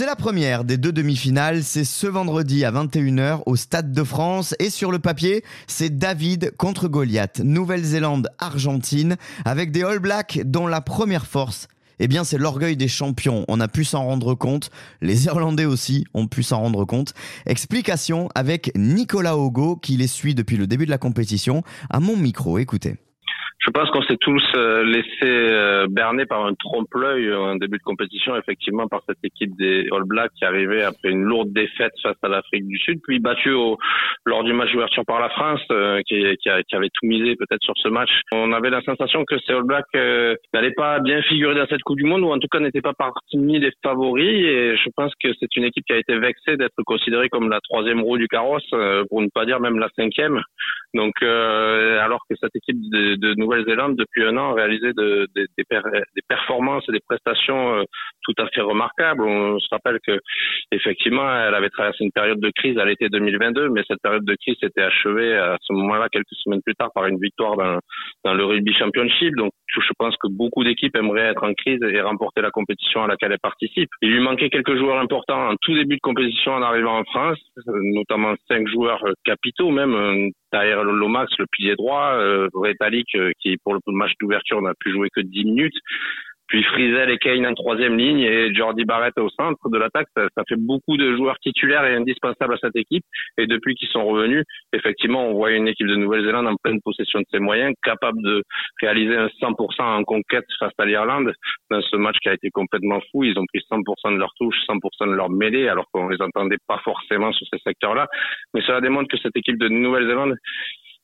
C'est la première des deux demi-finales, c'est ce vendredi à 21h au Stade de France et sur le papier, c'est David contre Goliath, Nouvelle-Zélande-Argentine avec des All Blacks dont la première force eh bien c'est l'orgueil des champions. On a pu s'en rendre compte. Les Irlandais aussi ont pu s'en rendre compte. Explication avec Nicolas Ogo qui les suit depuis le début de la compétition à mon micro. Écoutez. Je pense qu'on s'est tous euh, laissé euh, berner par un trompe-l'œil en début de compétition, effectivement, par cette équipe des All Blacks qui arrivait après une lourde défaite face à l'Afrique du Sud, puis battue au, lors du match d'ouverture par la France, euh, qui, qui, qui, avait tout misé peut-être sur ce match. On avait la sensation que ces All Blacks n'allaient pas bien figurer dans cette Coupe du Monde, ou en tout cas n'étaient pas parmi les favoris, et je pense que c'est une équipe qui a été vexée d'être considérée comme la troisième roue du carrosse, pour ne pas dire même la cinquième. Donc, alors que cette équipe de, de Nouvelle-Zélande depuis un an a réalisé de, des, des, performances et des prestations euh, tout à fait remarquables. On se rappelle que effectivement, elle avait traversé une période de crise à l'été 2022, mais cette période de crise s'était achevée à ce moment-là quelques semaines plus tard par une victoire dans, dans le rugby championship. Donc, je pense que beaucoup d'équipes aimeraient être en crise et remporter la compétition à laquelle elles participent. Il lui manquait quelques joueurs importants en tout début de compétition en arrivant en France, notamment cinq joueurs capitaux même. Derrière Lomax, le pilier droit, euh, euh, qui pour le match d'ouverture n'a pu jouer que 10 minutes puis Frizel et Kane en troisième ligne et Jordi Barrett au centre de l'attaque. Ça, ça, fait beaucoup de joueurs titulaires et indispensables à cette équipe. Et depuis qu'ils sont revenus, effectivement, on voit une équipe de Nouvelle-Zélande en pleine possession de ses moyens, capable de réaliser un 100% en conquête face à l'Irlande dans ce match qui a été complètement fou. Ils ont pris 100% de leur touche, 100% de leur mêlée, alors qu'on les entendait pas forcément sur ces secteurs-là. Mais cela démontre que cette équipe de Nouvelle-Zélande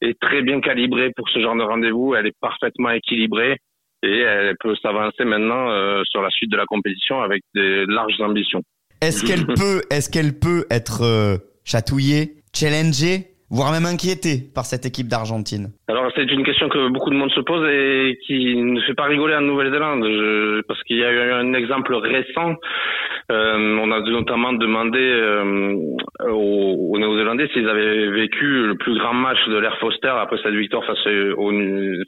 est très bien calibrée pour ce genre de rendez-vous. Elle est parfaitement équilibrée et elle peut s'avancer maintenant euh, sur la suite de la compétition avec des larges ambitions. Est-ce qu'elle peut, est-ce qu'elle peut être euh, chatouillée, challengée? Voire même inquiétée par cette équipe d'Argentine Alors c'est une question que beaucoup de monde se pose et qui ne fait pas rigoler en Nouvelle-Zélande parce qu'il y a eu un exemple récent euh, on a notamment demandé euh, aux, aux Néo-Zélandais s'ils avaient vécu le plus grand match de l'Air Foster après cette victoire face, au,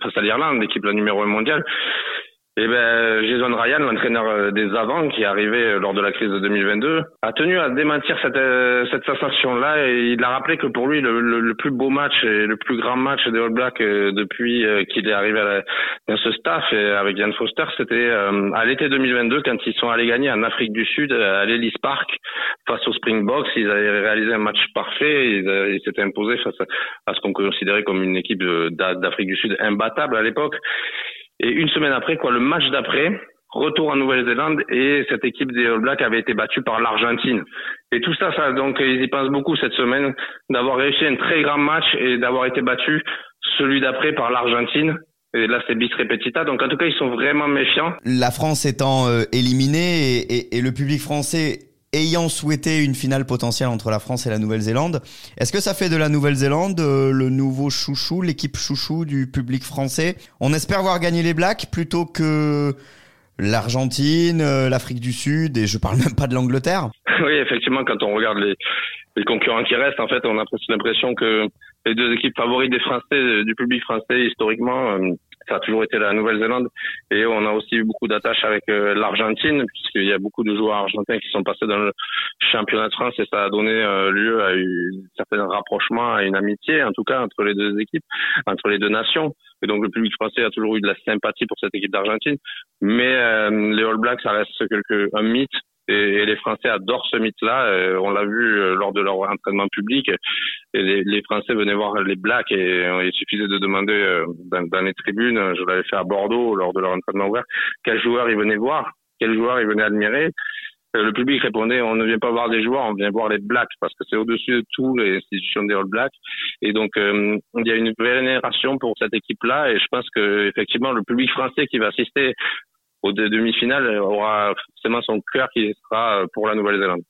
face à l'Irlande, l'équipe la numéro 1 mondiale. Eh ben, Jason Ryan, l'entraîneur euh, des avants qui est arrivé euh, lors de la crise de 2022, a tenu à démentir cette, euh, cette sensation-là et il a rappelé que pour lui, le, le, plus beau match et le plus grand match des All Blacks depuis qu'il est arrivé à dans ce staff et avec Ian Foster, c'était à l'été 2022 quand ils sont allés gagner en Afrique du Sud à l'Ellis Park face aux Springboks. Ils avaient réalisé un match parfait. Ils, ils s'étaient imposés face à ce qu'on considérait comme une équipe d'Afrique du Sud imbattable à l'époque. Et une semaine après, quoi, le match d'après, retour en Nouvelle-Zélande et cette équipe des All Blacks avait été battue par l'Argentine. Et tout ça, ça, donc ils y pensent beaucoup cette semaine d'avoir réussi un très grand match et d'avoir été battu celui d'après par l'Argentine. Et là, c'est bis repetita. Donc, en tout cas, ils sont vraiment méfiants. La France étant euh, éliminée et, le public français ayant souhaité une finale potentielle entre la France et la Nouvelle-Zélande. Est-ce que ça fait de la Nouvelle-Zélande euh, le nouveau chouchou, l'équipe chouchou du public français? On espère voir gagner les Blacks plutôt que l'Argentine, euh, l'Afrique du Sud et je parle même pas de l'Angleterre. Oui, effectivement, quand on regarde les, les concurrents qui restent, en fait, on a l'impression que les deux équipes favorites des Français, du public français historiquement, euh, ça a toujours été la Nouvelle-Zélande. Et on a aussi eu beaucoup d'attaches avec euh, l'Argentine puisqu'il y a beaucoup de joueurs argentins qui sont passés dans le championnat de France. Et ça a donné euh, lieu à un certain rapprochement, à une amitié en tout cas entre les deux équipes, entre les deux nations. Et donc le public français a toujours eu de la sympathie pour cette équipe d'Argentine, mais euh, les All Blacks ça reste quelque un mythe et, les Français adorent ce mythe-là. Euh, on l'a vu euh, lors de leur entraînement public. Les, les, Français venaient voir les Blacks et euh, il suffisait de demander dans, dans les tribunes, je l'avais fait à Bordeaux lors de leur entraînement ouvert, quel joueur ils venaient voir, quel joueur ils venaient admirer le public répondait on ne vient pas voir des joueurs, on vient voir les Blacks parce que c'est au-dessus de tout les institutions des All Blacks. Et donc il y a une vénération pour cette équipe-là et je pense que effectivement le public français qui va assister aux demi-finales aura forcément son cœur qui sera pour la Nouvelle-Zélande.